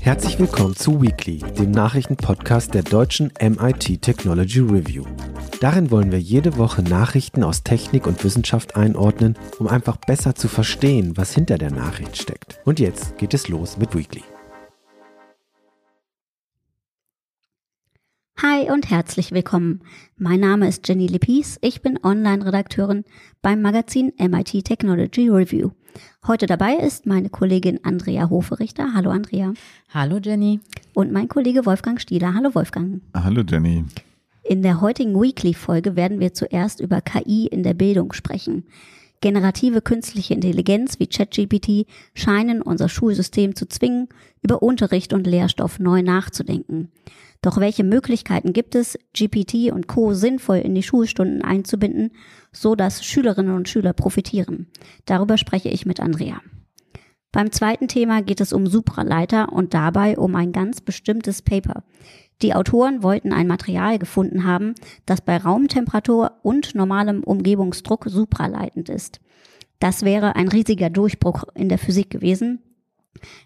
Herzlich willkommen zu Weekly, dem Nachrichtenpodcast der deutschen MIT Technology Review. Darin wollen wir jede Woche Nachrichten aus Technik und Wissenschaft einordnen, um einfach besser zu verstehen, was hinter der Nachricht steckt. Und jetzt geht es los mit Weekly. Hi und herzlich willkommen. Mein Name ist Jenny Lippis. Ich bin Online-Redakteurin beim Magazin MIT Technology Review. Heute dabei ist meine Kollegin Andrea Hoferichter. Hallo Andrea. Hallo Jenny. Und mein Kollege Wolfgang Stieler. Hallo Wolfgang. Hallo Jenny. In der heutigen Weekly-Folge werden wir zuerst über KI in der Bildung sprechen. Generative künstliche Intelligenz wie ChatGPT scheinen unser Schulsystem zu zwingen, über Unterricht und Lehrstoff neu nachzudenken. Doch welche Möglichkeiten gibt es, GPT und Co. sinnvoll in die Schulstunden einzubinden, so dass Schülerinnen und Schüler profitieren? Darüber spreche ich mit Andrea. Beim zweiten Thema geht es um Supraleiter und dabei um ein ganz bestimmtes Paper. Die Autoren wollten ein Material gefunden haben, das bei Raumtemperatur und normalem Umgebungsdruck supraleitend ist. Das wäre ein riesiger Durchbruch in der Physik gewesen.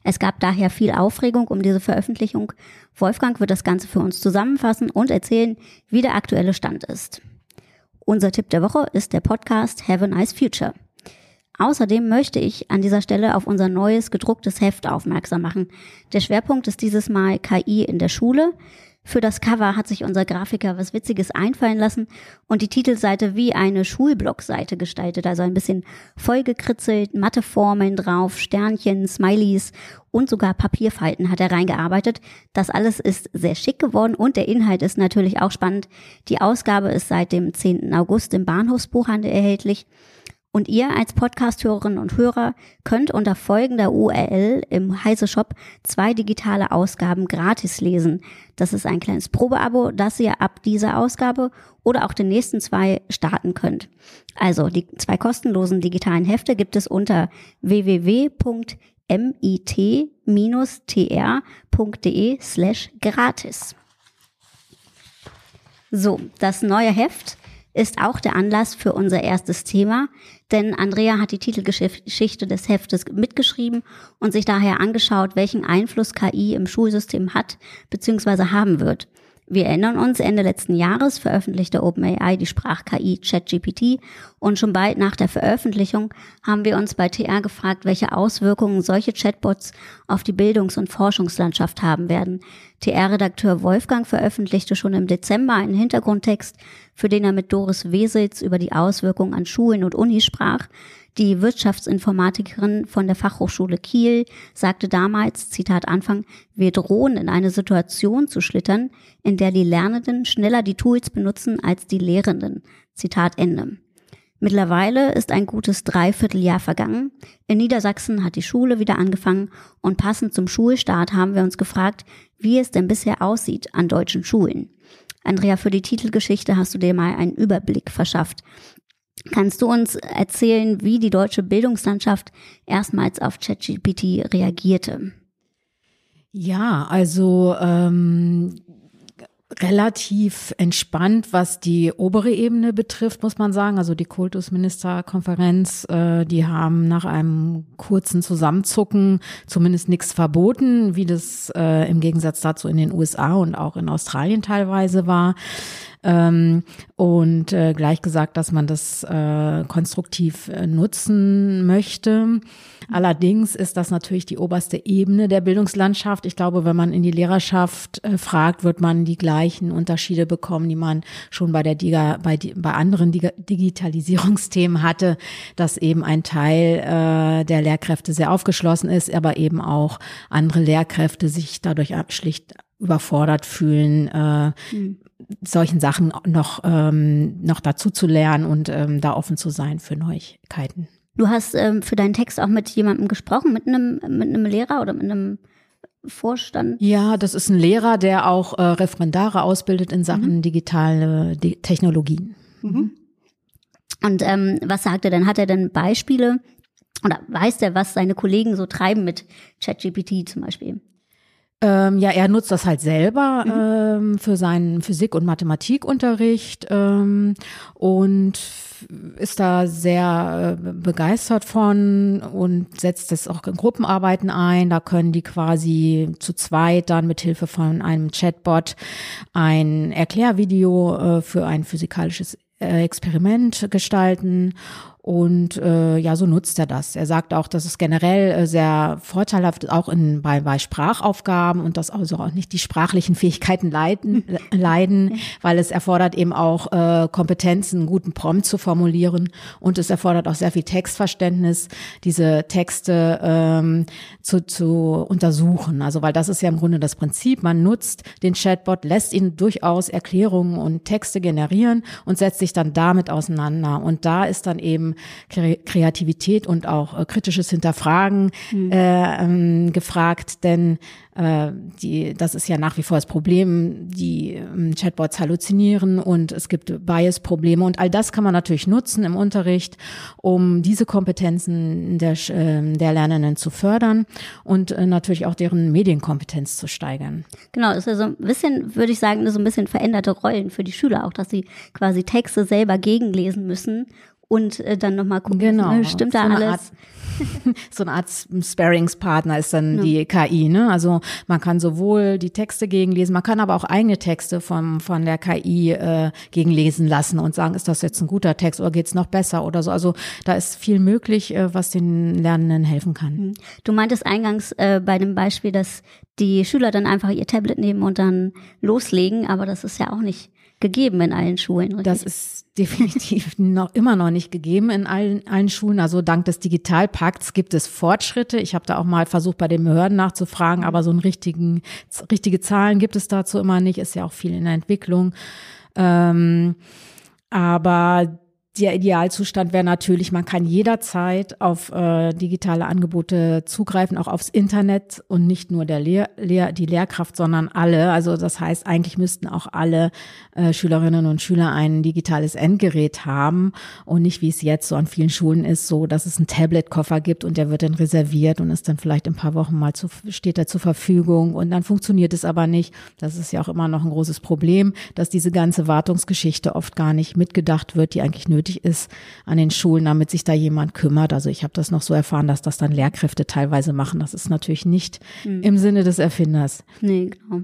Es gab daher viel Aufregung um diese Veröffentlichung. Wolfgang wird das Ganze für uns zusammenfassen und erzählen, wie der aktuelle Stand ist. Unser Tipp der Woche ist der Podcast Have a Nice Future. Außerdem möchte ich an dieser Stelle auf unser neues gedrucktes Heft aufmerksam machen. Der Schwerpunkt ist dieses Mal KI in der Schule. Für das Cover hat sich unser Grafiker was Witziges einfallen lassen und die Titelseite wie eine Schulblockseite gestaltet, also ein bisschen vollgekritzelt, Matheformeln drauf, Sternchen, Smileys und sogar Papierfalten hat er reingearbeitet. Das alles ist sehr schick geworden und der Inhalt ist natürlich auch spannend. Die Ausgabe ist seit dem 10. August im Bahnhofsbuchhandel erhältlich. Und ihr als Podcast-Hörerinnen und Hörer könnt unter folgender URL im Heise Shop zwei digitale Ausgaben gratis lesen. Das ist ein kleines Probeabo, das ihr ab dieser Ausgabe oder auch den nächsten zwei starten könnt. Also die zwei kostenlosen digitalen Hefte gibt es unter www.mit-tr.de slash gratis. So, das neue Heft ist auch der Anlass für unser erstes Thema, denn Andrea hat die Titelgeschichte des Heftes mitgeschrieben und sich daher angeschaut, welchen Einfluss KI im Schulsystem hat bzw. haben wird. Wir erinnern uns, Ende letzten Jahres veröffentlichte OpenAI die Sprach-KI ChatGPT und schon bald nach der Veröffentlichung haben wir uns bei TR gefragt, welche Auswirkungen solche Chatbots auf die Bildungs- und Forschungslandschaft haben werden. TR-Redakteur Wolfgang veröffentlichte schon im Dezember einen Hintergrundtext, für den er mit Doris Wesels über die Auswirkungen an Schulen und Unis sprach. Die Wirtschaftsinformatikerin von der Fachhochschule Kiel sagte damals, Zitat Anfang, wir drohen in eine Situation zu schlittern, in der die Lernenden schneller die Tools benutzen als die Lehrenden. Zitat Ende. Mittlerweile ist ein gutes Dreivierteljahr vergangen. In Niedersachsen hat die Schule wieder angefangen und passend zum Schulstart haben wir uns gefragt, wie es denn bisher aussieht an deutschen Schulen. Andrea, für die Titelgeschichte hast du dir mal einen Überblick verschafft. Kannst du uns erzählen, wie die deutsche Bildungslandschaft erstmals auf ChatGPT reagierte? Ja, also ähm, relativ entspannt, was die obere Ebene betrifft, muss man sagen. Also die Kultusministerkonferenz, äh, die haben nach einem kurzen Zusammenzucken zumindest nichts verboten, wie das äh, im Gegensatz dazu in den USA und auch in Australien teilweise war. Ähm, und äh, gleich gesagt, dass man das äh, konstruktiv äh, nutzen möchte. Allerdings ist das natürlich die oberste Ebene der Bildungslandschaft. Ich glaube, wenn man in die Lehrerschaft äh, fragt, wird man die gleichen Unterschiede bekommen, die man schon bei der Diga, bei, bei anderen Diga Digitalisierungsthemen hatte, dass eben ein Teil äh, der Lehrkräfte sehr aufgeschlossen ist, aber eben auch andere Lehrkräfte sich dadurch schlicht überfordert fühlen, äh, mhm. solchen Sachen noch, ähm, noch dazu zu lernen und ähm, da offen zu sein für Neuigkeiten. Du hast ähm, für deinen Text auch mit jemandem gesprochen, mit einem, mit einem Lehrer oder mit einem Vorstand? Ja, das ist ein Lehrer, der auch äh, Referendare ausbildet in Sachen mhm. digitale die Technologien. Mhm. Und ähm, was sagt er denn? Hat er denn Beispiele oder weiß der, was seine Kollegen so treiben mit ChatGPT zum Beispiel? Ähm, ja, er nutzt das halt selber mhm. ähm, für seinen Physik- und Mathematikunterricht ähm, und ist da sehr äh, begeistert von und setzt es auch in Gruppenarbeiten ein. Da können die quasi zu zweit dann mit Hilfe von einem Chatbot ein Erklärvideo äh, für ein physikalisches äh, Experiment gestalten und äh, ja, so nutzt er das. Er sagt auch, dass es generell äh, sehr vorteilhaft ist, auch in, bei, bei Sprachaufgaben und dass also auch nicht die sprachlichen Fähigkeiten leiden, leiden, weil es erfordert eben auch äh, Kompetenzen, einen guten Prompt zu formulieren und es erfordert auch sehr viel Textverständnis, diese Texte ähm, zu, zu untersuchen. Also weil das ist ja im Grunde das Prinzip. Man nutzt den Chatbot, lässt ihn durchaus Erklärungen und Texte generieren und setzt sich dann damit auseinander. Und da ist dann eben Kreativität und auch äh, kritisches Hinterfragen mhm. äh, ähm, gefragt, denn äh, die, das ist ja nach wie vor das Problem, die ähm, Chatbots halluzinieren und es gibt Bias-Probleme und all das kann man natürlich nutzen im Unterricht, um diese Kompetenzen der, äh, der Lernenden zu fördern und äh, natürlich auch deren Medienkompetenz zu steigern. Genau, ist ja so ein bisschen, würde ich sagen, so ein bisschen veränderte Rollen für die Schüler auch, dass sie quasi Texte selber gegenlesen müssen und äh, dann nochmal gucken, genau. Ne, stimmt da alles? Art, so eine Art Sparingspartner ist dann ja. die KI. Ne? Also man kann sowohl die Texte gegenlesen, man kann aber auch eigene Texte vom, von der KI äh, gegenlesen lassen und sagen, ist das jetzt ein guter Text oder geht's noch besser oder so. Also da ist viel möglich, äh, was den Lernenden helfen kann. Mhm. Du meintest eingangs äh, bei dem Beispiel, dass die Schüler dann einfach ihr Tablet nehmen und dann loslegen, aber das ist ja auch nicht gegeben in allen Schulen. Richtig? Das ist definitiv noch immer noch nicht gegeben in allen, allen Schulen. Also dank des Digitalpakts gibt es Fortschritte. Ich habe da auch mal versucht, bei den Behörden nachzufragen, aber so einen richtigen, richtige Zahlen gibt es dazu immer nicht. Ist ja auch viel in der Entwicklung. Ähm, aber der Idealzustand wäre natürlich, man kann jederzeit auf äh, digitale Angebote zugreifen, auch aufs Internet und nicht nur der Lehr Lehr die Lehrkraft, sondern alle. Also das heißt, eigentlich müssten auch alle äh, Schülerinnen und Schüler ein digitales Endgerät haben und nicht wie es jetzt so an vielen Schulen ist, so dass es einen Tablet-Koffer gibt und der wird dann reserviert und ist dann vielleicht in ein paar Wochen mal zu, steht er zur Verfügung und dann funktioniert es aber nicht. Das ist ja auch immer noch ein großes Problem, dass diese ganze Wartungsgeschichte oft gar nicht mitgedacht wird, die eigentlich nötig nötig ist an den Schulen, damit sich da jemand kümmert. Also ich habe das noch so erfahren, dass das dann Lehrkräfte teilweise machen. Das ist natürlich nicht mhm. im Sinne des Erfinders. Nee, genau.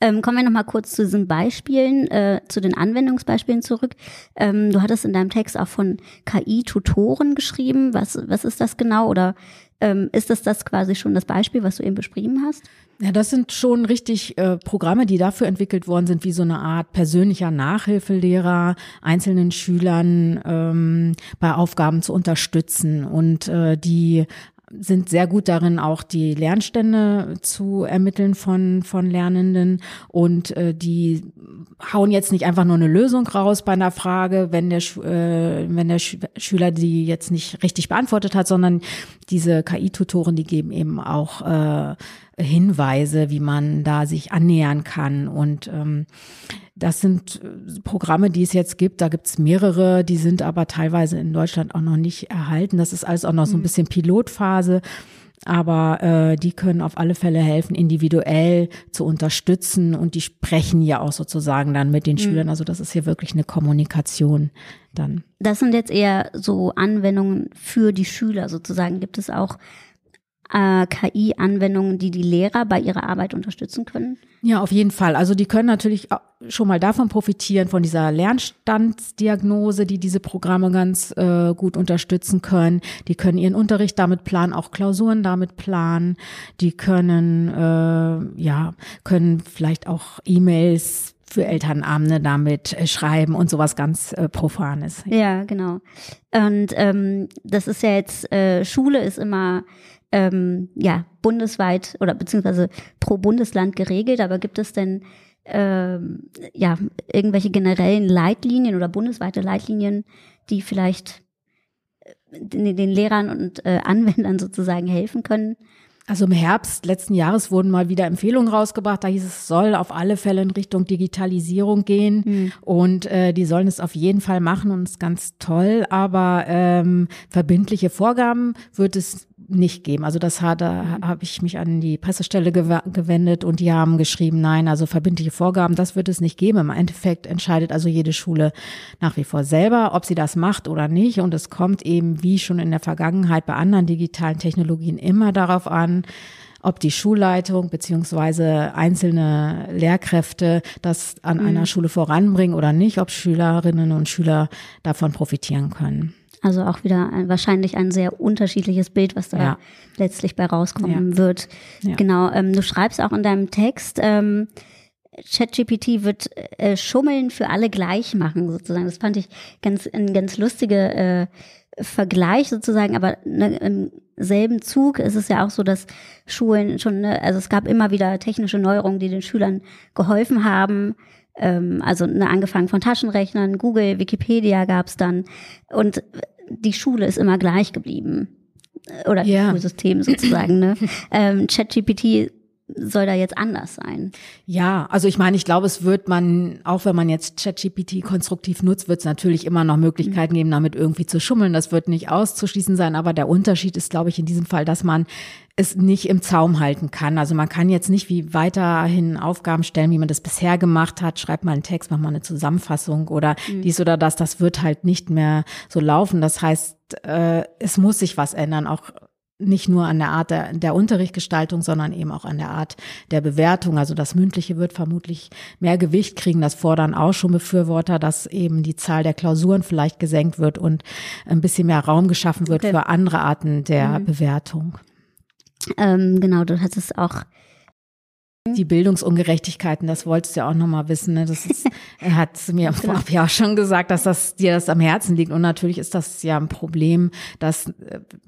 Ähm, kommen wir noch mal kurz zu diesen Beispielen, äh, zu den Anwendungsbeispielen zurück. Ähm, du hattest in deinem Text auch von KI-Tutoren geschrieben. Was, was ist das genau? Oder ähm, ist das das quasi schon das Beispiel, was du eben beschrieben hast? Ja, das sind schon richtig äh, Programme, die dafür entwickelt worden sind, wie so eine Art persönlicher Nachhilfelehrer einzelnen Schülern ähm, bei Aufgaben zu unterstützen und äh, die sind sehr gut darin, auch die Lernstände zu ermitteln von, von Lernenden. Und äh, die hauen jetzt nicht einfach nur eine Lösung raus bei einer Frage, wenn der, äh, wenn der Sch Schüler die jetzt nicht richtig beantwortet hat, sondern diese KI-Tutoren, die geben eben auch äh, Hinweise, wie man da sich annähern kann. Und ähm, das sind äh, Programme, die es jetzt gibt. Da gibt es mehrere, die sind aber teilweise in Deutschland auch noch nicht erhalten. Das ist alles auch noch so ein mhm. bisschen Pilotphase. Aber äh, die können auf alle Fälle helfen, individuell zu unterstützen und die sprechen ja auch sozusagen dann mit den mhm. Schülern. Also das ist hier wirklich eine Kommunikation dann. Das sind jetzt eher so Anwendungen für die Schüler sozusagen. Gibt es auch äh, KI-Anwendungen, die die Lehrer bei ihrer Arbeit unterstützen können? Ja, auf jeden Fall. Also die können natürlich schon mal davon profitieren, von dieser Lernstandsdiagnose, die diese Programme ganz äh, gut unterstützen können. Die können ihren Unterricht damit planen, auch Klausuren damit planen. Die können, äh, ja, können vielleicht auch E-Mails für Elternabende damit äh, schreiben und sowas ganz äh, Profanes. Ja, genau. Und ähm, das ist ja jetzt, äh, Schule ist immer ähm, ja, bundesweit oder beziehungsweise pro Bundesland geregelt, aber gibt es denn ähm, ja, irgendwelche generellen Leitlinien oder bundesweite Leitlinien, die vielleicht äh, den, den Lehrern und äh, Anwendern sozusagen helfen können? Also im Herbst letzten Jahres wurden mal wieder Empfehlungen rausgebracht. Da hieß es, soll auf alle Fälle in Richtung Digitalisierung gehen mhm. und äh, die sollen es auf jeden Fall machen und ist ganz toll. Aber ähm, verbindliche Vorgaben wird es nicht geben. Also das hat, da habe ich mich an die Pressestelle gew gewendet und die haben geschrieben, nein, also verbindliche Vorgaben, das wird es nicht geben. Im Endeffekt entscheidet also jede Schule nach wie vor selber, ob sie das macht oder nicht. Und es kommt eben, wie schon in der Vergangenheit bei anderen digitalen Technologien, immer darauf an, ob die Schulleitung beziehungsweise einzelne Lehrkräfte das an mhm. einer Schule voranbringen oder nicht, ob Schülerinnen und Schüler davon profitieren können. Also auch wieder ein, wahrscheinlich ein sehr unterschiedliches Bild, was da ja. letztlich bei rauskommen ja. wird. Ja. Genau, ähm, du schreibst auch in deinem Text, ähm, ChatGPT wird äh, Schummeln für alle gleich machen, sozusagen. Das fand ich ganz ein ganz lustige äh, Vergleich sozusagen, aber ne, im selben Zug ist es ja auch so, dass Schulen schon, ne, also es gab immer wieder technische Neuerungen, die den Schülern geholfen haben. Ähm, also ne, angefangen von Taschenrechnern, Google, Wikipedia gab's dann. Und die Schule ist immer gleich geblieben. Oder ja. das Schulsystem sozusagen. Ne? ähm, ChatGPT soll da jetzt anders sein? Ja, also ich meine, ich glaube, es wird man, auch wenn man jetzt ChatGPT konstruktiv nutzt, wird es natürlich immer noch Möglichkeiten mhm. geben, damit irgendwie zu schummeln. Das wird nicht auszuschließen sein, aber der Unterschied ist, glaube ich, in diesem Fall, dass man es nicht im Zaum halten kann. Also man kann jetzt nicht wie weiterhin Aufgaben stellen, wie man das bisher gemacht hat. Schreibt mal einen Text, mach mal eine Zusammenfassung oder mhm. dies oder das. Das wird halt nicht mehr so laufen. Das heißt, äh, es muss sich was ändern, auch nicht nur an der Art der, der Unterrichtsgestaltung, sondern eben auch an der Art der Bewertung. Also das Mündliche wird vermutlich mehr Gewicht kriegen. Das fordern auch schon Befürworter, dass eben die Zahl der Klausuren vielleicht gesenkt wird und ein bisschen mehr Raum geschaffen wird okay. für andere Arten der mhm. Bewertung. Ähm, genau, du hattest auch die Bildungsungerechtigkeiten, das wolltest du ja auch nochmal wissen. Ne? Das ist, er hat mir genau. vorab ja auch schon gesagt, dass das dir das am Herzen liegt. Und natürlich ist das ja ein Problem, dass,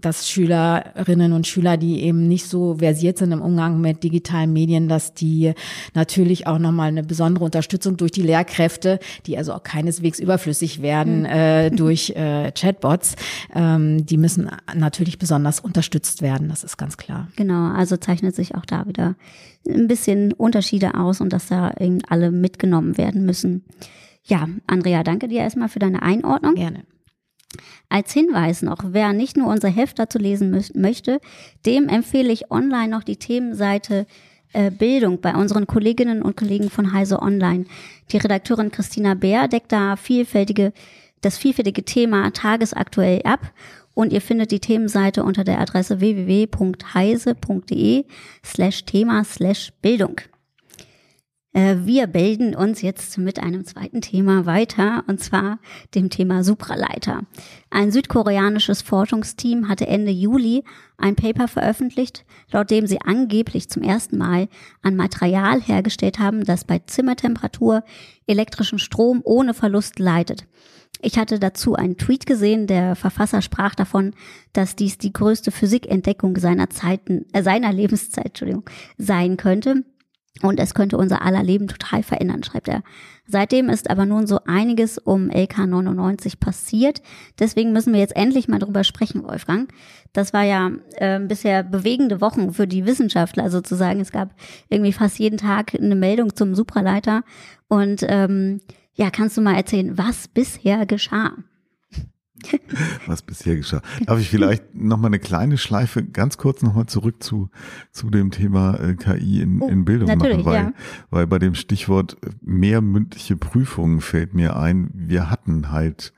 dass Schülerinnen und Schüler, die eben nicht so versiert sind im Umgang mit digitalen Medien, dass die natürlich auch nochmal eine besondere Unterstützung durch die Lehrkräfte, die also auch keineswegs überflüssig werden mhm. äh, durch äh, Chatbots, ähm, die müssen natürlich besonders unterstützt werden. Das ist ganz klar. Genau, also zeichnet sich auch da wieder ein bisschen Unterschiede aus und dass da eben alle mitgenommen werden müssen. Ja, Andrea, danke dir erstmal für deine Einordnung. Gerne. Als Hinweis noch, wer nicht nur unser Heft dazu lesen möchte, dem empfehle ich online noch die Themenseite äh, Bildung bei unseren Kolleginnen und Kollegen von Heise Online. Die Redakteurin Christina Bär deckt da vielfältige, das vielfältige Thema tagesaktuell ab und ihr findet die Themenseite unter der Adresse www.heise.de slash Thema slash Bildung. Äh, wir bilden uns jetzt mit einem zweiten Thema weiter, und zwar dem Thema Supraleiter. Ein südkoreanisches Forschungsteam hatte Ende Juli ein Paper veröffentlicht, laut dem sie angeblich zum ersten Mal ein Material hergestellt haben, das bei Zimmertemperatur elektrischen Strom ohne Verlust leitet. Ich hatte dazu einen Tweet gesehen, der Verfasser sprach davon, dass dies die größte Physikentdeckung seiner Zeiten, äh, seiner Lebenszeit, Entschuldigung, sein könnte. Und es könnte unser aller Leben total verändern, schreibt er. Seitdem ist aber nun so einiges um LK99 passiert. Deswegen müssen wir jetzt endlich mal drüber sprechen, Wolfgang. Das war ja äh, bisher bewegende Wochen für die Wissenschaftler sozusagen. Es gab irgendwie fast jeden Tag eine Meldung zum Supraleiter. Und ähm, ja, kannst du mal erzählen, was bisher geschah? was bisher geschah. Darf ich vielleicht noch mal eine kleine Schleife ganz kurz noch mal zurück zu zu dem Thema äh, KI in, oh, in Bildung machen, weil ja. weil bei dem Stichwort mehr mündliche Prüfungen fällt mir ein, wir hatten halt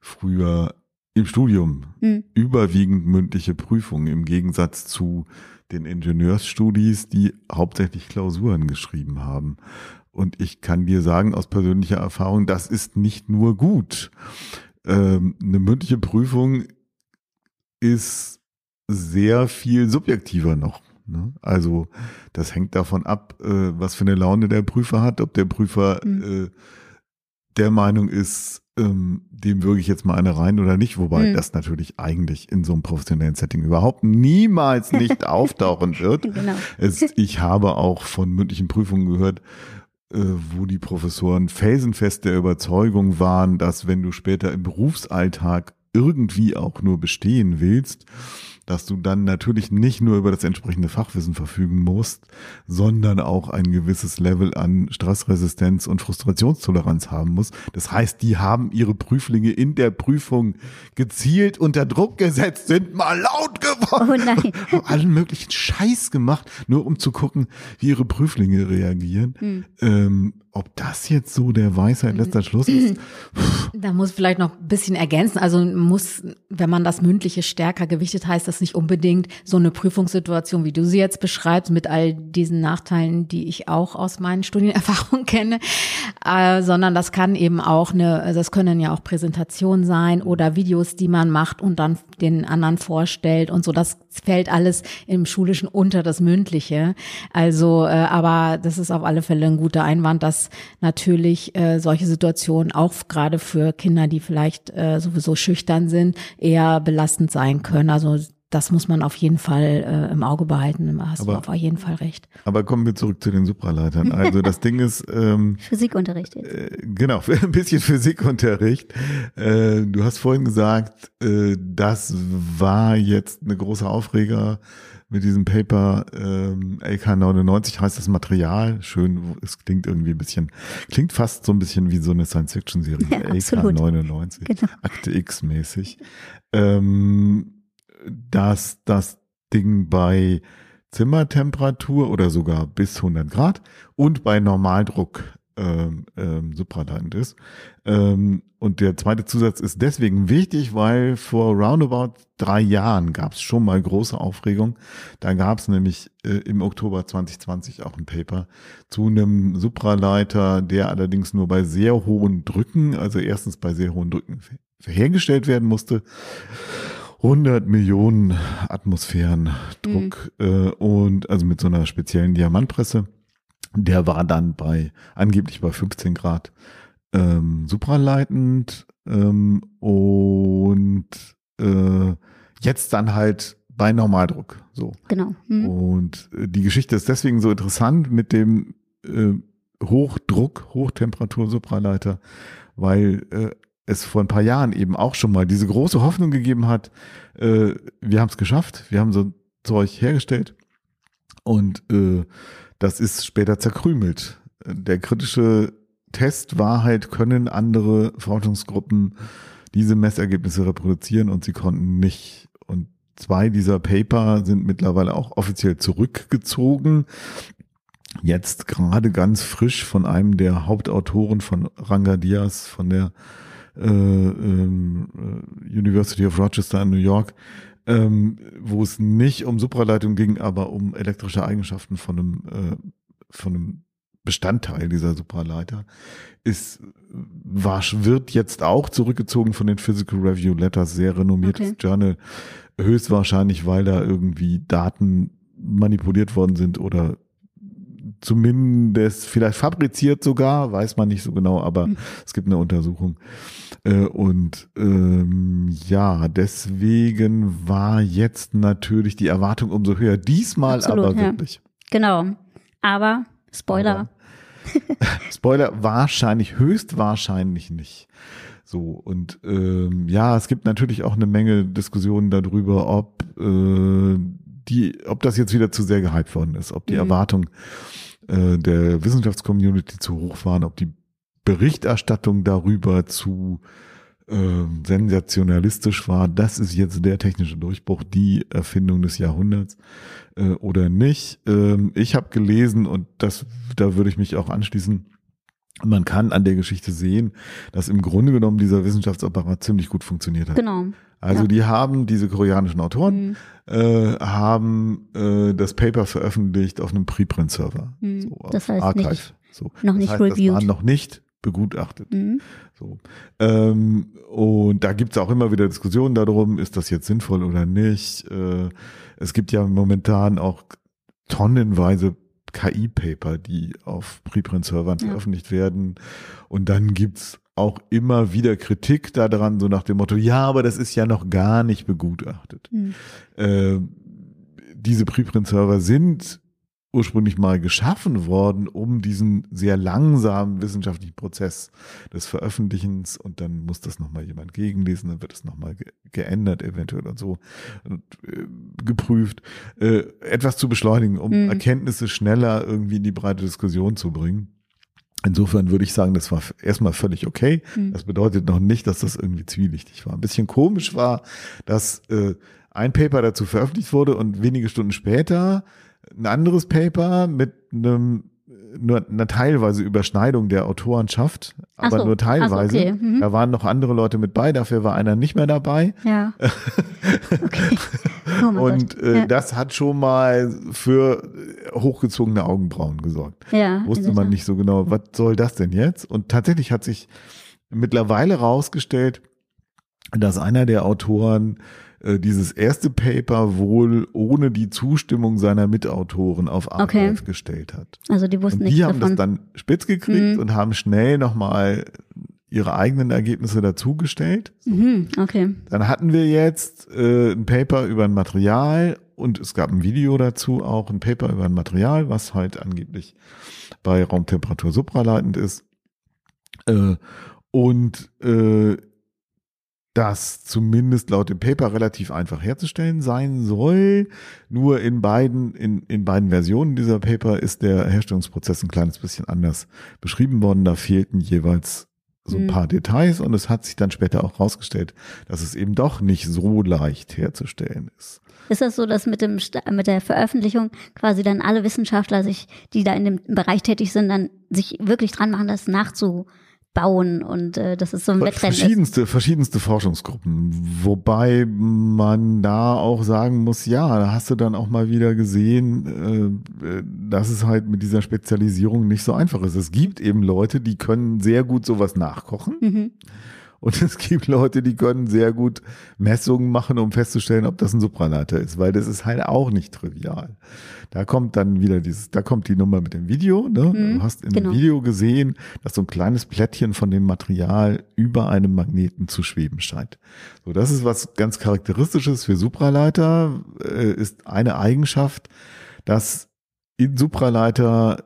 früher im Studium mhm. überwiegend mündliche Prüfungen im Gegensatz zu den Ingenieursstudis, die hauptsächlich Klausuren geschrieben haben. Und ich kann dir sagen aus persönlicher Erfahrung, das ist nicht nur gut. Ähm, eine mündliche Prüfung ist sehr viel subjektiver noch. Ne? Also das hängt davon ab, äh, was für eine Laune der Prüfer hat, ob der Prüfer mhm. äh, der Meinung ist, ähm, dem würge ich jetzt mal eine rein oder nicht, wobei mhm. das natürlich eigentlich in so einem professionellen Setting überhaupt niemals nicht auftauchen wird. Genau. Es, ich habe auch von mündlichen Prüfungen gehört, wo die Professoren felsenfest der Überzeugung waren, dass wenn du später im Berufsalltag irgendwie auch nur bestehen willst, dass du dann natürlich nicht nur über das entsprechende Fachwissen verfügen musst, sondern auch ein gewisses Level an Stressresistenz und Frustrationstoleranz haben musst. Das heißt, die haben ihre Prüflinge in der Prüfung gezielt unter Druck gesetzt, sind mal laut geworden, oh nein. allen möglichen Scheiß gemacht, nur um zu gucken, wie ihre Prüflinge reagieren. Mhm. Ähm, ob das jetzt so der Weisheit letzter Schluss ist? Da muss vielleicht noch ein bisschen ergänzen. Also muss, wenn man das Mündliche stärker gewichtet, heißt das nicht unbedingt so eine Prüfungssituation, wie du sie jetzt beschreibst, mit all diesen Nachteilen, die ich auch aus meinen Studienerfahrungen kenne, äh, sondern das kann eben auch eine, also das können ja auch Präsentationen sein oder Videos, die man macht und dann den anderen vorstellt und so. Das fällt alles im Schulischen unter das Mündliche. Also, äh, aber das ist auf alle Fälle ein guter Einwand, dass natürlich äh, solche Situationen auch gerade für Kinder, die vielleicht äh, sowieso schüchtern sind, eher belastend sein können. Also das muss man auf jeden Fall äh, im Auge behalten. Da hast aber, du auf jeden Fall recht. Aber kommen wir zurück zu den Supraleitern. Also das Ding ist ähm, Physikunterricht jetzt. Äh, genau, ein bisschen Physikunterricht. Äh, du hast vorhin gesagt, äh, das war jetzt eine große Aufreger mit diesem Paper ähm, LK99 heißt das Material. Schön, es klingt irgendwie ein bisschen, klingt fast so ein bisschen wie so eine Science-Fiction-Serie. Ja, LK99, genau. Akte X-mäßig. Ähm, dass das Ding bei Zimmertemperatur oder sogar bis 100 Grad und bei Normaldruck ähm, ähm, supraleitend ist. Ähm, und der zweite Zusatz ist deswegen wichtig, weil vor roundabout drei Jahren gab es schon mal große Aufregung. Da gab es nämlich äh, im Oktober 2020 auch ein Paper zu einem Supraleiter, der allerdings nur bei sehr hohen Drücken, also erstens bei sehr hohen Drücken hergestellt werden musste 100 Millionen Atmosphären Druck mhm. äh, und also mit so einer speziellen Diamantpresse. Der war dann bei angeblich bei 15 Grad ähm, supraleitend ähm, und äh, jetzt dann halt bei Normaldruck. So. Genau. Mhm. Und äh, die Geschichte ist deswegen so interessant mit dem äh, Hochdruck, Hochtemperatur Supraleiter, weil äh, es vor ein paar Jahren eben auch schon mal diese große Hoffnung gegeben hat, äh, wir haben es geschafft, wir haben so Zeug hergestellt und äh, das ist später zerkrümelt. Der kritische Test war halt, können andere Forschungsgruppen diese Messergebnisse reproduzieren und sie konnten nicht. Und zwei dieser Paper sind mittlerweile auch offiziell zurückgezogen. Jetzt gerade ganz frisch von einem der Hauptautoren von Ranga Diaz von der University of Rochester in New York, ähm, wo es nicht um Supraleitung ging, aber um elektrische Eigenschaften von einem, äh, von einem Bestandteil dieser Supraleiter, ist, war, wird jetzt auch zurückgezogen von den Physical Review Letters, sehr renommiertes okay. Journal, höchstwahrscheinlich, weil da irgendwie Daten manipuliert worden sind oder zumindest vielleicht fabriziert sogar, weiß man nicht so genau, aber mhm. es gibt eine Untersuchung. Äh, und ähm, ja, deswegen war jetzt natürlich die Erwartung umso höher. Diesmal Absolut, aber wirklich. Genau. Aber, Spoiler. Aber, Spoiler, wahrscheinlich, höchstwahrscheinlich nicht. So, und ähm, ja, es gibt natürlich auch eine Menge Diskussionen darüber, ob äh, die, ob das jetzt wieder zu sehr gehypt worden ist, ob die mhm. Erwartung äh, der Wissenschaftscommunity zu hoch waren, ob die Berichterstattung darüber zu äh, sensationalistisch war, das ist jetzt der technische Durchbruch, die Erfindung des Jahrhunderts äh, oder nicht. Ähm, ich habe gelesen und das, da würde ich mich auch anschließen. Man kann an der Geschichte sehen, dass im Grunde genommen dieser Wissenschaftsapparat ziemlich gut funktioniert hat. Genau. Also ja. die haben diese koreanischen Autoren mhm. äh, haben äh, das Paper veröffentlicht auf einem Preprint-Server. Mhm. So, das heißt Archive. Nicht, so. Noch das nicht heißt, reviewed. Das war noch nicht begutachtet. Mhm. So. Ähm, und da gibt's auch immer wieder Diskussionen darum, ist das jetzt sinnvoll oder nicht. Äh, es gibt ja momentan auch tonnenweise KI-Paper, die auf Preprint-Servern ja. veröffentlicht werden. Und dann gibt's auch immer wieder Kritik daran, so nach dem Motto, ja, aber das ist ja noch gar nicht begutachtet. Mhm. Äh, diese Preprint-Server sind ursprünglich mal geschaffen worden, um diesen sehr langsamen wissenschaftlichen Prozess des Veröffentlichens und dann muss das nochmal jemand gegenlesen, dann wird es nochmal ge geändert eventuell und so und, äh, geprüft, äh, etwas zu beschleunigen, um mhm. Erkenntnisse schneller irgendwie in die breite Diskussion zu bringen. Insofern würde ich sagen, das war erstmal völlig okay. Mhm. Das bedeutet noch nicht, dass das irgendwie zwielichtig war. Ein bisschen komisch war, dass äh, ein Paper dazu veröffentlicht wurde und wenige Stunden später ein anderes Paper mit einem nur eine teilweise Überschneidung der Autorenschaft, aber so, nur teilweise. So, okay. mhm. Da waren noch andere Leute mit bei, dafür war einer nicht mehr dabei. Ja. Okay. Oh und äh, ja. das hat schon mal für hochgezogene Augenbrauen gesorgt. Ja, Wusste man nicht so genau, was soll das denn jetzt? Und tatsächlich hat sich mittlerweile rausgestellt, dass einer der Autoren äh, dieses erste Paper wohl ohne die Zustimmung seiner Mitautoren auf Archive okay. gestellt hat. Also die wussten und die haben davon. das dann spitz gekriegt mhm. und haben schnell nochmal ihre eigenen Ergebnisse dazugestellt. So. Mhm, okay. Dann hatten wir jetzt äh, ein Paper über ein Material und es gab ein Video dazu auch, ein Paper über ein Material, was halt angeblich bei Raumtemperatur supraleitend ist. Äh, und äh, das zumindest laut dem Paper relativ einfach herzustellen sein soll. Nur in beiden, in, in beiden Versionen dieser Paper ist der Herstellungsprozess ein kleines bisschen anders beschrieben worden. Da fehlten jeweils so ein mhm. paar Details und es hat sich dann später auch rausgestellt, dass es eben doch nicht so leicht herzustellen ist. Ist das so, dass mit, dem, mit der Veröffentlichung quasi dann alle Wissenschaftler sich, die da in dem Bereich tätig sind, dann sich wirklich dran machen, das nachzu, bauen und äh, das ist so ein Wettrennen verschiedenste, ist. Verschiedenste Forschungsgruppen, wobei man da auch sagen muss, ja, da hast du dann auch mal wieder gesehen, äh, dass es halt mit dieser Spezialisierung nicht so einfach ist. Es gibt eben Leute, die können sehr gut sowas nachkochen. Mhm. Und es gibt Leute, die können sehr gut Messungen machen, um festzustellen, ob das ein Supraleiter ist, weil das ist halt auch nicht trivial. Da kommt dann wieder dieses, da kommt die Nummer mit dem Video. Ne? Mhm, du hast in genau. dem Video gesehen, dass so ein kleines Plättchen von dem Material über einem Magneten zu schweben scheint. So, das ist was ganz charakteristisches für Supraleiter. Äh, ist eine Eigenschaft, dass in Supraleiter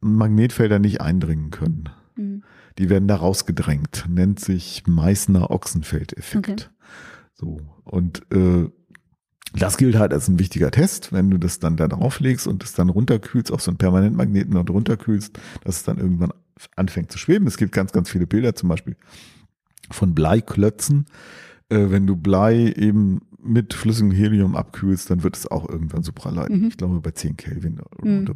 Magnetfelder nicht eindringen können. Mhm. Die werden da rausgedrängt. Nennt sich Meißner-Ochsenfeld-Effekt. Okay. So. Und äh, das gilt halt als ein wichtiger Test, wenn du das dann da drauflegst und es dann runterkühlst, auf so einen Permanentmagneten und runterkühlst, dass es dann irgendwann anfängt zu schweben. Es gibt ganz, ganz viele Bilder, zum Beispiel von Bleiklötzen. Äh, wenn du Blei eben mit flüssigem Helium abkühlst, dann wird es auch irgendwann supraleiten. Mhm. Ich glaube bei 10 Kelvin mhm.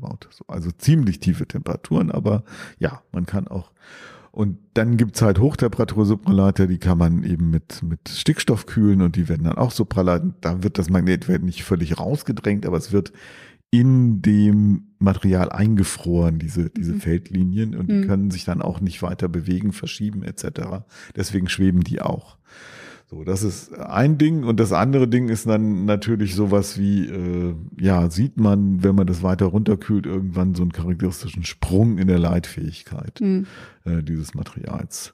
Also ziemlich tiefe Temperaturen, aber ja, man kann auch und dann gibt's halt Hochtemperatur-Supraleiter, die kann man eben mit, mit Stickstoff kühlen und die werden dann auch Supraleiten. Da wird das Magnetfeld nicht völlig rausgedrängt, aber es wird in dem Material eingefroren, diese, diese mhm. Feldlinien, und die mhm. können sich dann auch nicht weiter bewegen, verschieben etc. Deswegen schweben die auch. So, das ist ein Ding und das andere Ding ist dann natürlich sowas wie, äh, ja, sieht man, wenn man das weiter runterkühlt, irgendwann so einen charakteristischen Sprung in der Leitfähigkeit mhm. äh, dieses Materials.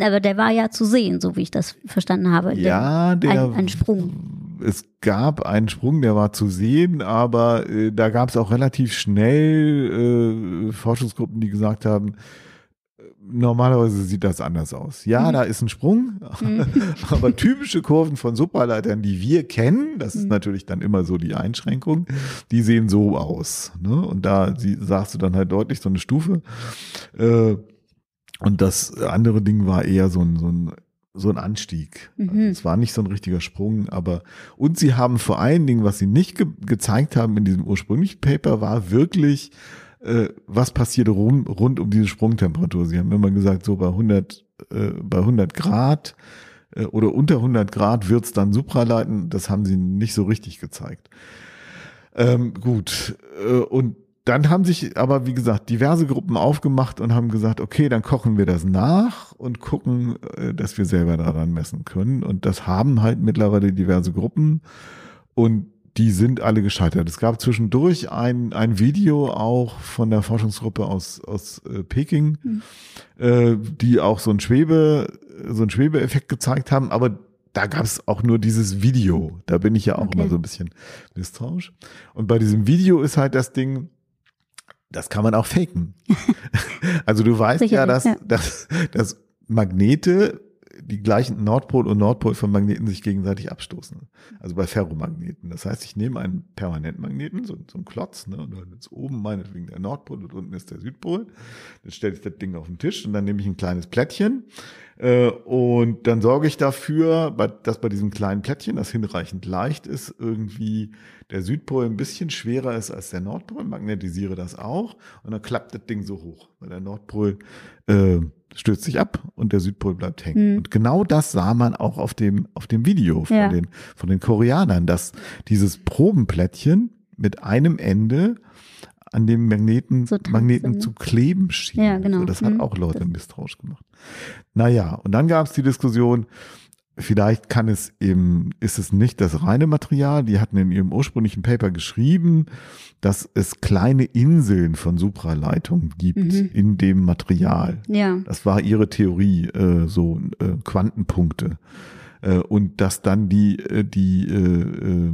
Aber der war ja zu sehen, so wie ich das verstanden habe. Ja, der, ein, ein Sprung. Es gab einen Sprung, der war zu sehen, aber äh, da gab es auch relativ schnell äh, Forschungsgruppen, die gesagt haben, normalerweise sieht das anders aus. Ja, mhm. da ist ein Sprung, mhm. aber typische Kurven von Supraleitern, die wir kennen, das ist mhm. natürlich dann immer so die Einschränkung, die sehen so aus. Ne? Und da sagst du dann halt deutlich so eine Stufe. Äh, und das andere Ding war eher so ein, so ein so ein Anstieg. Mhm. Also es war nicht so ein richtiger Sprung, aber und sie haben vor allen Dingen, was sie nicht ge gezeigt haben in diesem ursprünglichen Paper, war wirklich äh, was passiert rum, rund um diese Sprungtemperatur. Sie haben immer gesagt, so bei 100, äh, bei 100 Grad äh, oder unter 100 Grad wird's dann supraleiten. Das haben sie nicht so richtig gezeigt. Ähm, gut, äh, und dann haben sich aber, wie gesagt, diverse Gruppen aufgemacht und haben gesagt, okay, dann kochen wir das nach und gucken, äh, dass wir selber daran messen können. Und das haben halt mittlerweile diverse Gruppen. Und die sind alle gescheitert. Es gab zwischendurch ein, ein Video auch von der Forschungsgruppe aus, aus äh, Peking, mhm. äh, die auch so ein Schwebe, so ein Schwebeeffekt gezeigt haben, aber da gab es auch nur dieses Video. Da bin ich ja auch okay. immer so ein bisschen misstrauisch. Und bei diesem Video ist halt das Ding, Das kann man auch faken. also du weißt ja, dass, ja. Dass, dass Magnete die gleichen Nordpol und Nordpol von Magneten sich gegenseitig abstoßen. Also bei Ferromagneten. Das heißt, ich nehme einen Permanentmagneten, so, so einen Klotz, ne, und dann ist oben meinetwegen der Nordpol und unten ist der Südpol. Dann stelle ich das Ding auf den Tisch und dann nehme ich ein kleines Plättchen und dann sorge ich dafür, dass bei diesem kleinen Plättchen, das hinreichend leicht ist, irgendwie der Südpol ein bisschen schwerer ist als der Nordpol, magnetisiere das auch und dann klappt das Ding so hoch, weil der Nordpol äh, stürzt sich ab und der Südpol bleibt hängen. Mhm. Und genau das sah man auch auf dem, auf dem Video von, ja. den, von den Koreanern, dass dieses Probenplättchen mit einem Ende an dem Magneten, so Magneten ne? zu kleben schien. Ja, genau. So, das hat mhm. auch Leute misstrauisch gemacht. Naja, und dann gab es die Diskussion, vielleicht kann es eben, ist es nicht das reine Material. Die hatten in ihrem ursprünglichen Paper geschrieben, dass es kleine Inseln von Supraleitungen gibt mhm. in dem Material. Ja. Das war ihre Theorie, äh, so äh, Quantenpunkte. Äh, und dass dann die, äh, die äh, äh,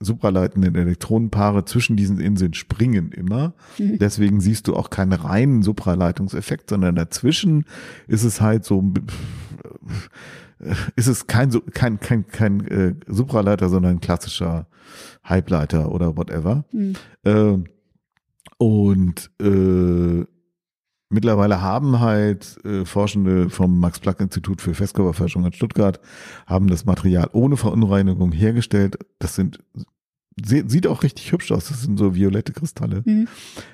supraleitenden Elektronenpaare zwischen diesen Inseln springen immer. Mhm. Deswegen siehst du auch keinen reinen Supraleitungseffekt, sondern dazwischen ist es halt so, ist es kein, kein, kein, kein äh, Supraleiter, sondern ein klassischer Halbleiter oder whatever. Mhm. Äh, und äh, Mittlerweile haben halt äh, Forschende vom Max-Planck-Institut für Festkörperforschung in Stuttgart haben das Material ohne Verunreinigung hergestellt. Das sind sieht auch richtig hübsch aus. Das sind so violette Kristalle. Mhm.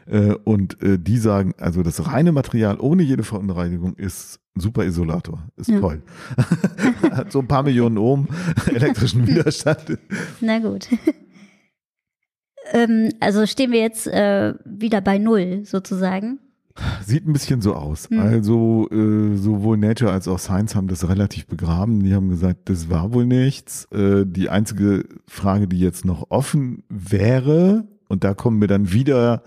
Äh, und äh, die sagen, also das reine Material ohne jede Verunreinigung ist ein super Isolator. Ist ja. toll. Hat so ein paar Millionen Ohm elektrischen Widerstand. Na gut. ähm, also stehen wir jetzt äh, wieder bei Null sozusagen. Sieht ein bisschen so aus. Mhm. Also äh, sowohl Nature als auch Science haben das relativ begraben. Die haben gesagt, das war wohl nichts. Äh, die einzige Frage, die jetzt noch offen wäre, und da kommen wir dann wieder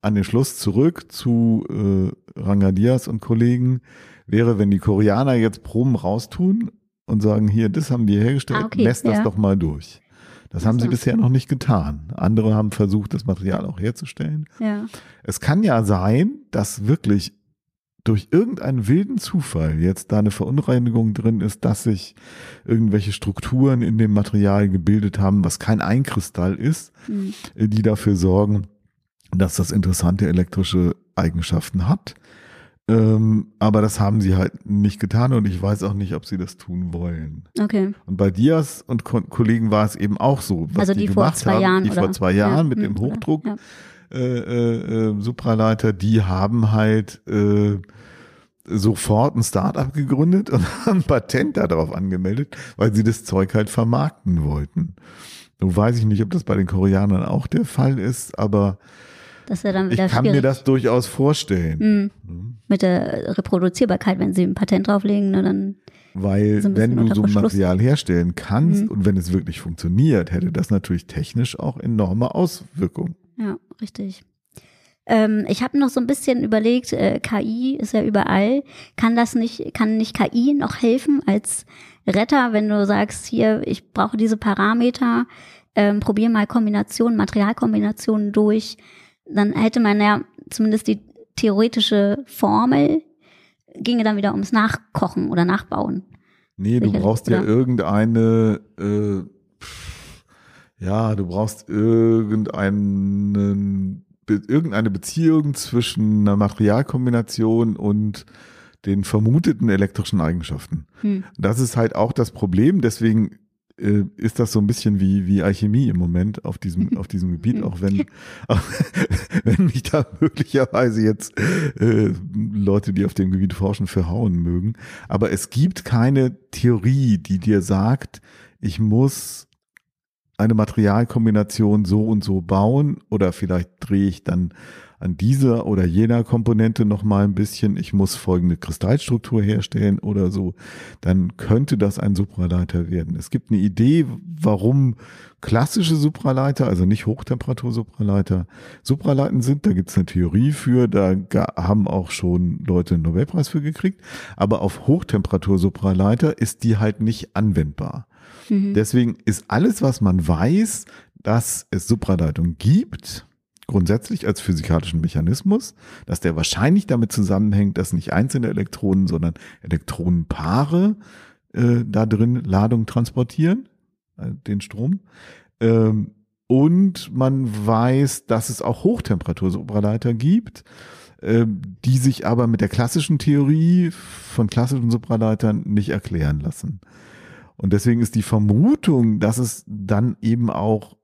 an den Schluss zurück zu äh, Rangadias und Kollegen, wäre, wenn die Koreaner jetzt Proben raustun und sagen, hier, das haben wir hergestellt, ah, okay, messt das ja. doch mal durch. Das haben sie bisher noch nicht getan. Andere haben versucht, das Material auch herzustellen. Ja. Es kann ja sein, dass wirklich durch irgendeinen wilden Zufall jetzt da eine Verunreinigung drin ist, dass sich irgendwelche Strukturen in dem Material gebildet haben, was kein Einkristall ist, mhm. die dafür sorgen, dass das interessante elektrische Eigenschaften hat. Ähm, aber das haben sie halt nicht getan und ich weiß auch nicht, ob sie das tun wollen. Okay. Und bei Dias und Ko Kollegen war es eben auch so. Was also die, die vor zwei haben, Jahren. Die oder? vor zwei Jahren ja. mit hm, dem Hochdruck ja. äh, äh, Supraleiter, die haben halt äh, sofort ein Startup gegründet und haben ein Patent darauf angemeldet, weil sie das Zeug halt vermarkten wollten. Nun weiß ich nicht, ob das bei den Koreanern auch der Fall ist, aber ich kann mir das durchaus vorstellen. Mhm. Mit der Reproduzierbarkeit, wenn sie ein Patent drauflegen, ne, dann. Weil wenn du so ein Material herstellen kannst mhm. und wenn es wirklich funktioniert, hätte das natürlich technisch auch enorme Auswirkungen. Ja, richtig. Ähm, ich habe noch so ein bisschen überlegt, äh, KI ist ja überall. Kann das nicht, kann nicht KI noch helfen als Retter, wenn du sagst, hier, ich brauche diese Parameter, ähm, probier mal Kombinationen, Materialkombinationen durch dann hätte man ja zumindest die theoretische Formel, ginge dann wieder ums Nachkochen oder Nachbauen. Nee, du brauchst ja irgendeine, äh, ja, du brauchst irgendeinen, irgendeine Beziehung zwischen einer Materialkombination und den vermuteten elektrischen Eigenschaften. Hm. Das ist halt auch das Problem, deswegen ist das so ein bisschen wie, wie Alchemie im Moment auf diesem, auf diesem Gebiet, auch wenn, auch wenn mich da möglicherweise jetzt äh, Leute, die auf dem Gebiet forschen, verhauen mögen. Aber es gibt keine Theorie, die dir sagt, ich muss eine Materialkombination so und so bauen oder vielleicht drehe ich dann an dieser oder jener Komponente noch mal ein bisschen, ich muss folgende Kristallstruktur herstellen oder so, dann könnte das ein Supraleiter werden. Es gibt eine Idee, warum klassische Supraleiter, also nicht Hochtemperatur-Supraleiter, Supraleiten sind. Da gibt es eine Theorie für, da haben auch schon Leute einen Nobelpreis für gekriegt. Aber auf Hochtemperatur-Supraleiter ist die halt nicht anwendbar. Mhm. Deswegen ist alles, was man weiß, dass es Supraleitung gibt, grundsätzlich als physikalischen Mechanismus, dass der wahrscheinlich damit zusammenhängt, dass nicht einzelne Elektronen, sondern Elektronenpaare äh, da drin Ladung transportieren, äh, den Strom. Ähm, und man weiß, dass es auch Hochtemperatur-Supraleiter gibt, äh, die sich aber mit der klassischen Theorie von klassischen Supraleitern nicht erklären lassen. Und deswegen ist die Vermutung, dass es dann eben auch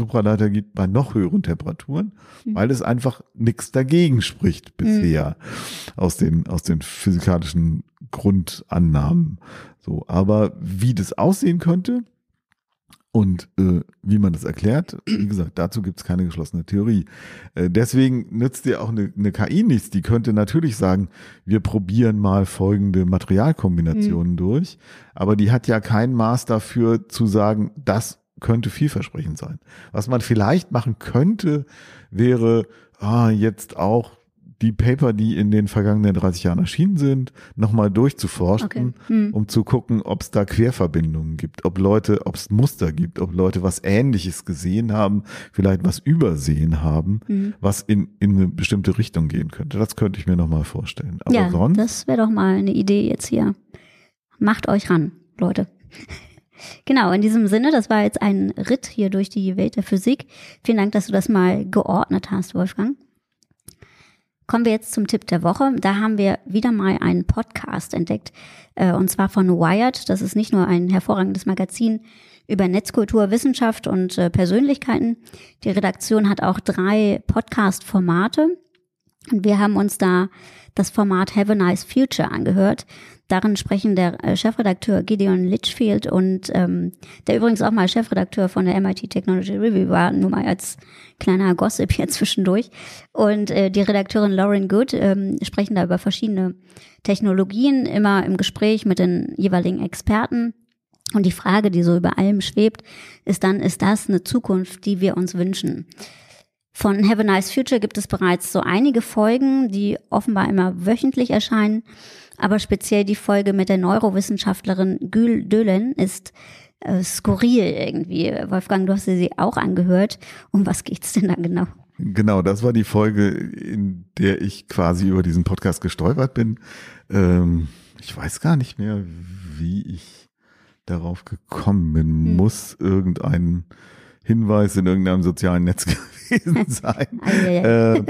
Supraleiter gibt bei noch höheren Temperaturen, mhm. weil es einfach nichts dagegen spricht bisher mhm. aus den, aus den physikalischen Grundannahmen. So, aber wie das aussehen könnte und äh, wie man das erklärt, wie gesagt, dazu gibt es keine geschlossene Theorie. Äh, deswegen nützt dir auch eine, eine KI nichts. Die könnte natürlich sagen, wir probieren mal folgende Materialkombinationen mhm. durch, aber die hat ja kein Maß dafür zu sagen, das könnte vielversprechend sein. Was man vielleicht machen könnte, wäre ah, jetzt auch die Paper, die in den vergangenen 30 Jahren erschienen sind, nochmal durchzuforschen, okay. hm. um zu gucken, ob es da Querverbindungen gibt, ob Leute, ob es Muster gibt, ob Leute was Ähnliches gesehen haben, vielleicht was übersehen haben, hm. was in, in eine bestimmte Richtung gehen könnte. Das könnte ich mir nochmal vorstellen. Aber ja, sonst, das wäre doch mal eine Idee jetzt hier. Macht euch ran, Leute. Genau, in diesem Sinne, das war jetzt ein Ritt hier durch die Welt der Physik. Vielen Dank, dass du das mal geordnet hast, Wolfgang. Kommen wir jetzt zum Tipp der Woche. Da haben wir wieder mal einen Podcast entdeckt, äh, und zwar von Wired. Das ist nicht nur ein hervorragendes Magazin über Netzkultur, Wissenschaft und äh, Persönlichkeiten. Die Redaktion hat auch drei Podcast-Formate. Und wir haben uns da das Format Have a Nice Future angehört. Darin sprechen der äh, Chefredakteur Gideon Litchfield und ähm, der übrigens auch mal Chefredakteur von der MIT Technology Review war, nur mal als kleiner Gossip hier zwischendurch. Und äh, die Redakteurin Lauren Good ähm, sprechen da über verschiedene Technologien, immer im Gespräch mit den jeweiligen Experten. Und die Frage, die so über allem schwebt, ist dann, ist das eine Zukunft, die wir uns wünschen? Von Have a Nice Future gibt es bereits so einige Folgen, die offenbar immer wöchentlich erscheinen. Aber speziell die Folge mit der Neurowissenschaftlerin Gül Dölen ist äh, skurril irgendwie. Wolfgang, du hast sie auch angehört. Um was geht's denn da genau? Genau, das war die Folge, in der ich quasi über diesen Podcast gestolpert bin. Ähm, ich weiß gar nicht mehr, wie ich darauf gekommen bin. Hm. Muss irgendein Hinweis in irgendeinem sozialen Netz gewesen sein. äh,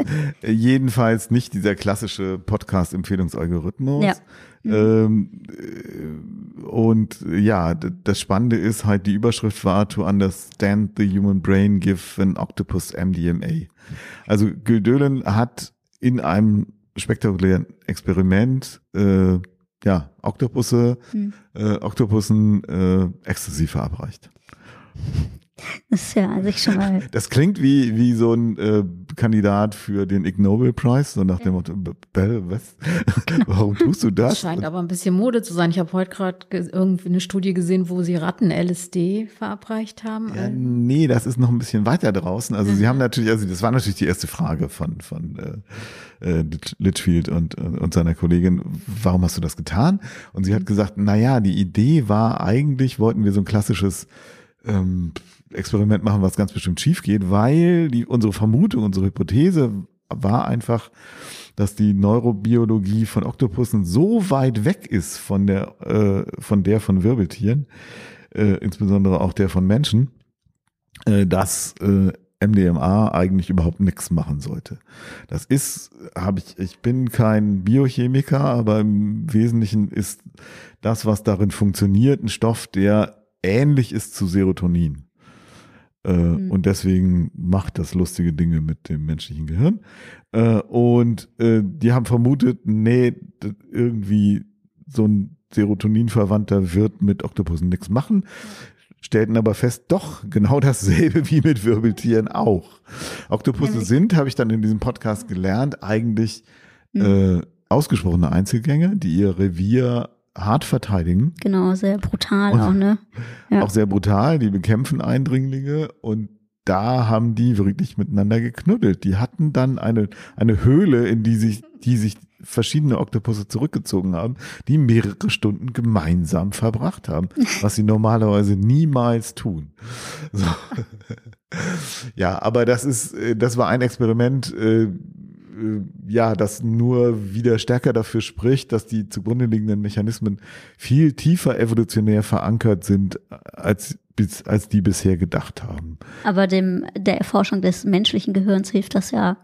jedenfalls nicht dieser klassische Podcast-Empfehlungsalgorithmus. Ja. Mhm. Ähm, äh, und ja, das Spannende ist halt, die Überschrift war To Understand the Human Brain, Give an Octopus MDMA. Also Gödölen hat in einem spektakulären Experiment äh, ja, Oktopusse, mhm. äh, Oktopussen äh, Ecstasy verabreicht. Das ist ja sich schon mal. Das klingt wie, wie so ein äh, Kandidat für den Ig Nobel Prize, so nach dem Motto, Bell, was? Genau. Warum tust du das? Das scheint aber ein bisschen Mode zu sein. Ich habe heute gerade irgendwie eine Studie gesehen, wo sie Ratten LSD verabreicht haben. Ja, nee, das ist noch ein bisschen weiter draußen. Also sie haben natürlich, also das war natürlich die erste Frage von, von äh, äh Litchfield und, und seiner Kollegin, warum hast du das getan? Und sie hat gesagt, na ja, die Idee war eigentlich, wollten wir so ein klassisches ähm, Experiment machen, was ganz bestimmt schief geht, weil die, unsere Vermutung, unsere Hypothese war einfach, dass die Neurobiologie von Oktopussen so weit weg ist von der, äh, von der von Wirbeltieren, äh, insbesondere auch der von Menschen, äh, dass äh, MDMA eigentlich überhaupt nichts machen sollte. Das ist, habe ich, ich bin kein Biochemiker, aber im Wesentlichen ist das, was darin funktioniert, ein Stoff, der ähnlich ist zu Serotonin. Äh, mhm. Und deswegen macht das lustige Dinge mit dem menschlichen Gehirn. Äh, und äh, die haben vermutet, nee, irgendwie so ein Serotonin-Verwandter wird mit Oktopussen nichts machen. Stellten aber fest, doch, genau dasselbe wie mit Wirbeltieren auch. Oktopusse sind, habe ich dann in diesem Podcast gelernt, eigentlich mhm. ausgesprochene Einzelgänger, die ihr Revier hart verteidigen. Genau, sehr brutal und auch, ne? Ja. Auch sehr brutal, die bekämpfen Eindringlinge und da haben die wirklich miteinander geknuddelt. Die hatten dann eine, eine Höhle, in die sich, die sich verschiedene Oktopusse zurückgezogen haben, die mehrere Stunden gemeinsam verbracht haben, was sie normalerweise niemals tun. So. Ja, aber das ist, äh, das war ein Experiment, äh, ja, das nur wieder stärker dafür spricht, dass die zugrunde liegenden Mechanismen viel tiefer evolutionär verankert sind, als, als die bisher gedacht haben. Aber dem, der Erforschung des menschlichen Gehirns hilft das ja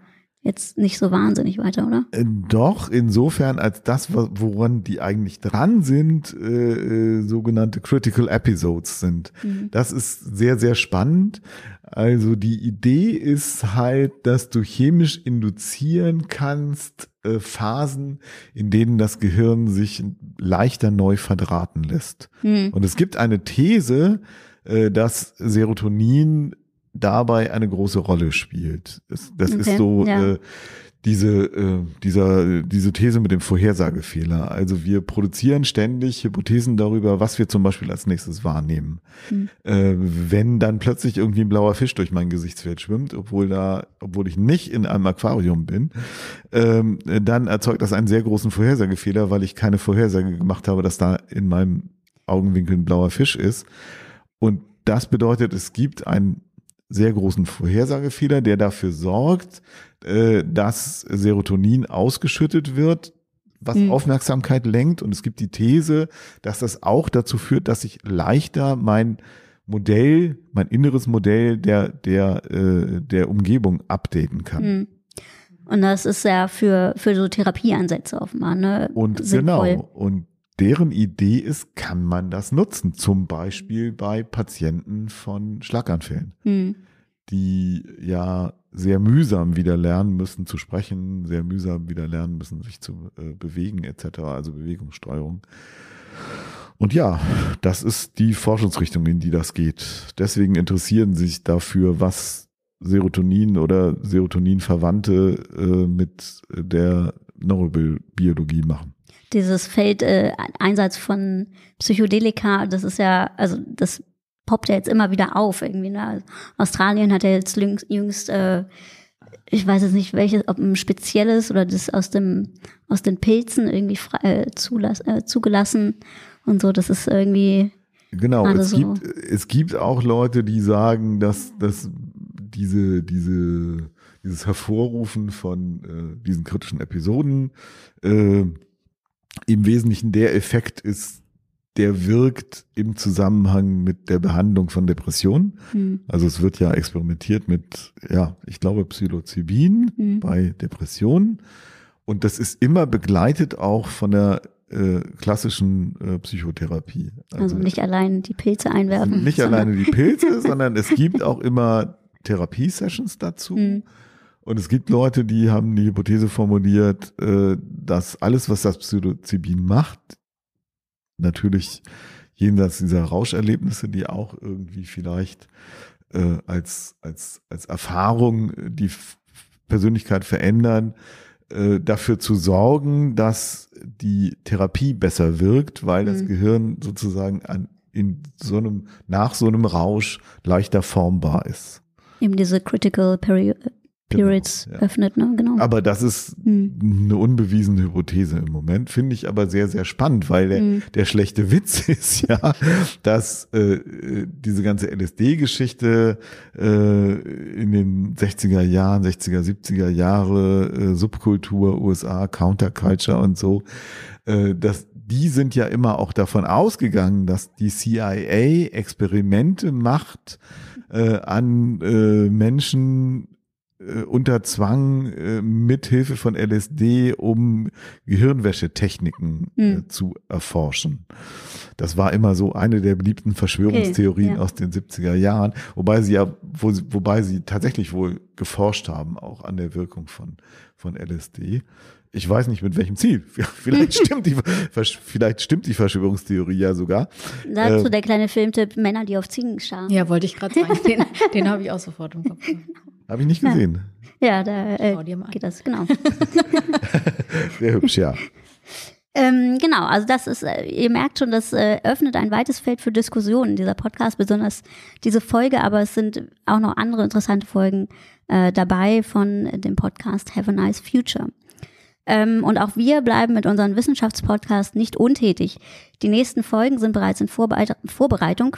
jetzt nicht so wahnsinnig weiter, oder? Äh, doch, insofern als das, woran die eigentlich dran sind, äh, äh, sogenannte Critical Episodes sind. Mhm. Das ist sehr, sehr spannend. Also die Idee ist halt, dass du chemisch induzieren kannst äh, Phasen, in denen das Gehirn sich leichter neu verdrahten lässt. Mhm. Und es gibt eine These, äh, dass Serotonin dabei eine große Rolle spielt. Das, das okay, ist so ja. äh, diese, äh, dieser, diese These mit dem Vorhersagefehler. Also wir produzieren ständig Hypothesen darüber, was wir zum Beispiel als nächstes wahrnehmen. Hm. Äh, wenn dann plötzlich irgendwie ein blauer Fisch durch mein Gesichtsfeld schwimmt, obwohl da, obwohl ich nicht in einem Aquarium bin, ähm, dann erzeugt das einen sehr großen Vorhersagefehler, weil ich keine Vorhersage gemacht habe, dass da in meinem Augenwinkel ein blauer Fisch ist. Und das bedeutet, es gibt ein sehr großen Vorhersagefehler, der dafür sorgt, äh, dass Serotonin ausgeschüttet wird, was mhm. Aufmerksamkeit lenkt. Und es gibt die These, dass das auch dazu führt, dass ich leichter mein Modell, mein inneres Modell der, der, äh, der Umgebung updaten kann. Mhm. Und das ist ja für, für so Therapieansätze offenbar, ne? Und sinnvoll. genau. Und deren Idee ist, kann man das nutzen. Zum Beispiel bei Patienten von Schlaganfällen, hm. die ja sehr mühsam wieder lernen müssen zu sprechen, sehr mühsam wieder lernen müssen, sich zu äh, bewegen etc., also Bewegungssteuerung. Und ja, das ist die Forschungsrichtung, in die das geht. Deswegen interessieren sich dafür, was Serotonin oder Serotonin-Verwandte äh, mit der Neurobiologie machen dieses Feld äh, Einsatz von Psychedelika, das ist ja, also das poppt ja jetzt immer wieder auf irgendwie. Ne? Also Australien hat ja jetzt jüngst, äh, ich weiß jetzt nicht welches, ob ein spezielles oder das aus dem aus den Pilzen irgendwie frei, äh, zulass, äh, zugelassen und so. Das ist irgendwie genau. Es so. gibt es gibt auch Leute, die sagen, dass dass diese diese dieses Hervorrufen von äh, diesen kritischen Episoden äh, im Wesentlichen der Effekt ist, der wirkt im Zusammenhang mit der Behandlung von Depressionen. Mhm. Also es wird ja experimentiert mit, ja, ich glaube Psilocybin mhm. bei Depressionen. Und das ist immer begleitet auch von der äh, klassischen äh, Psychotherapie. Also, also, nicht allein die Pilze einwerfen. Nicht alleine die Pilze, sondern es gibt auch immer Therapiesessions dazu. Mhm. Und es gibt Leute, die haben die Hypothese formuliert, äh, dass alles, was das Psilocybin macht, natürlich jenseits dieser Rauscherlebnisse, die auch irgendwie vielleicht äh, als, als, als Erfahrung die Persönlichkeit verändern, äh, dafür zu sorgen, dass die Therapie besser wirkt, weil mhm. das Gehirn sozusagen an, in so einem, nach so einem Rausch leichter formbar ist. Eben diese Critical Period Periods genau, ja. öffnet, ne? Genau. Aber das ist hm. eine unbewiesene Hypothese im Moment, finde ich aber sehr, sehr spannend, weil der, hm. der schlechte Witz ist ja, dass äh, diese ganze LSD-Geschichte äh, in den 60er Jahren, 60er, 70er Jahre, äh, Subkultur, USA, Counterculture und so, äh, dass die sind ja immer auch davon ausgegangen, dass die CIA Experimente macht äh, an äh, Menschen äh, unter Zwang äh, mit Hilfe von LSD, um Gehirnwäschetechniken äh, hm. zu erforschen. Das war immer so eine der beliebten Verschwörungstheorien okay, ja. aus den 70er Jahren, wobei sie ja, wo, wobei sie tatsächlich wohl geforscht haben, auch an der Wirkung von, von LSD. Ich weiß nicht mit welchem Ziel. Vielleicht stimmt die, vielleicht stimmt die Verschwörungstheorie ja sogar. Dazu äh, der kleine Filmtipp Männer, die auf Ziegen starren. Ja, wollte ich gerade sagen. Den, den habe ich auch sofort im Kopf. Habe ich nicht gesehen. Ja, da äh, geht das, genau. Sehr hübsch, ja. Ähm, genau, also das ist, äh, ihr merkt schon, das äh, öffnet ein weites Feld für Diskussionen, dieser Podcast, besonders diese Folge, aber es sind auch noch andere interessante Folgen äh, dabei von dem Podcast Have a Nice Future. Ähm, und auch wir bleiben mit unserem Wissenschaftspodcast nicht untätig. Die nächsten Folgen sind bereits in Vorbereitung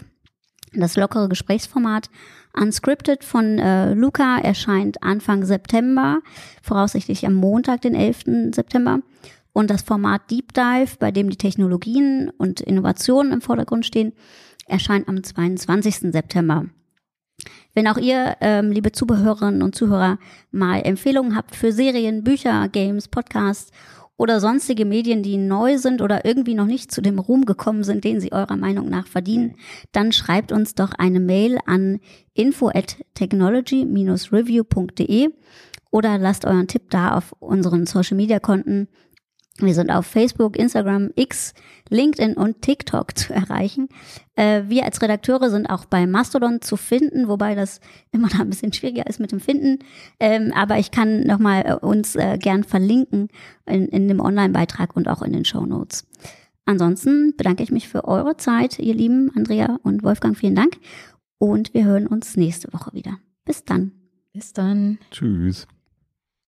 Das lockere Gesprächsformat Unscripted von äh, Luca erscheint Anfang September, voraussichtlich am Montag, den 11. September. Und das Format Deep Dive, bei dem die Technologien und Innovationen im Vordergrund stehen, erscheint am 22. September. Wenn auch ihr, ähm, liebe Zuhörerinnen und Zuhörer, mal Empfehlungen habt für Serien, Bücher, Games, Podcasts oder sonstige Medien, die neu sind oder irgendwie noch nicht zu dem Ruhm gekommen sind, den sie eurer Meinung nach verdienen, dann schreibt uns doch eine Mail an info at technology-review.de oder lasst euren Tipp da auf unseren Social Media Konten wir sind auf Facebook, Instagram, X, LinkedIn und TikTok zu erreichen. Äh, wir als Redakteure sind auch bei Mastodon zu finden, wobei das immer noch ein bisschen schwieriger ist mit dem Finden. Ähm, aber ich kann nochmal äh, uns äh, gern verlinken in, in dem Online-Beitrag und auch in den Show Notes. Ansonsten bedanke ich mich für eure Zeit, ihr Lieben, Andrea und Wolfgang. Vielen Dank. Und wir hören uns nächste Woche wieder. Bis dann. Bis dann. Tschüss.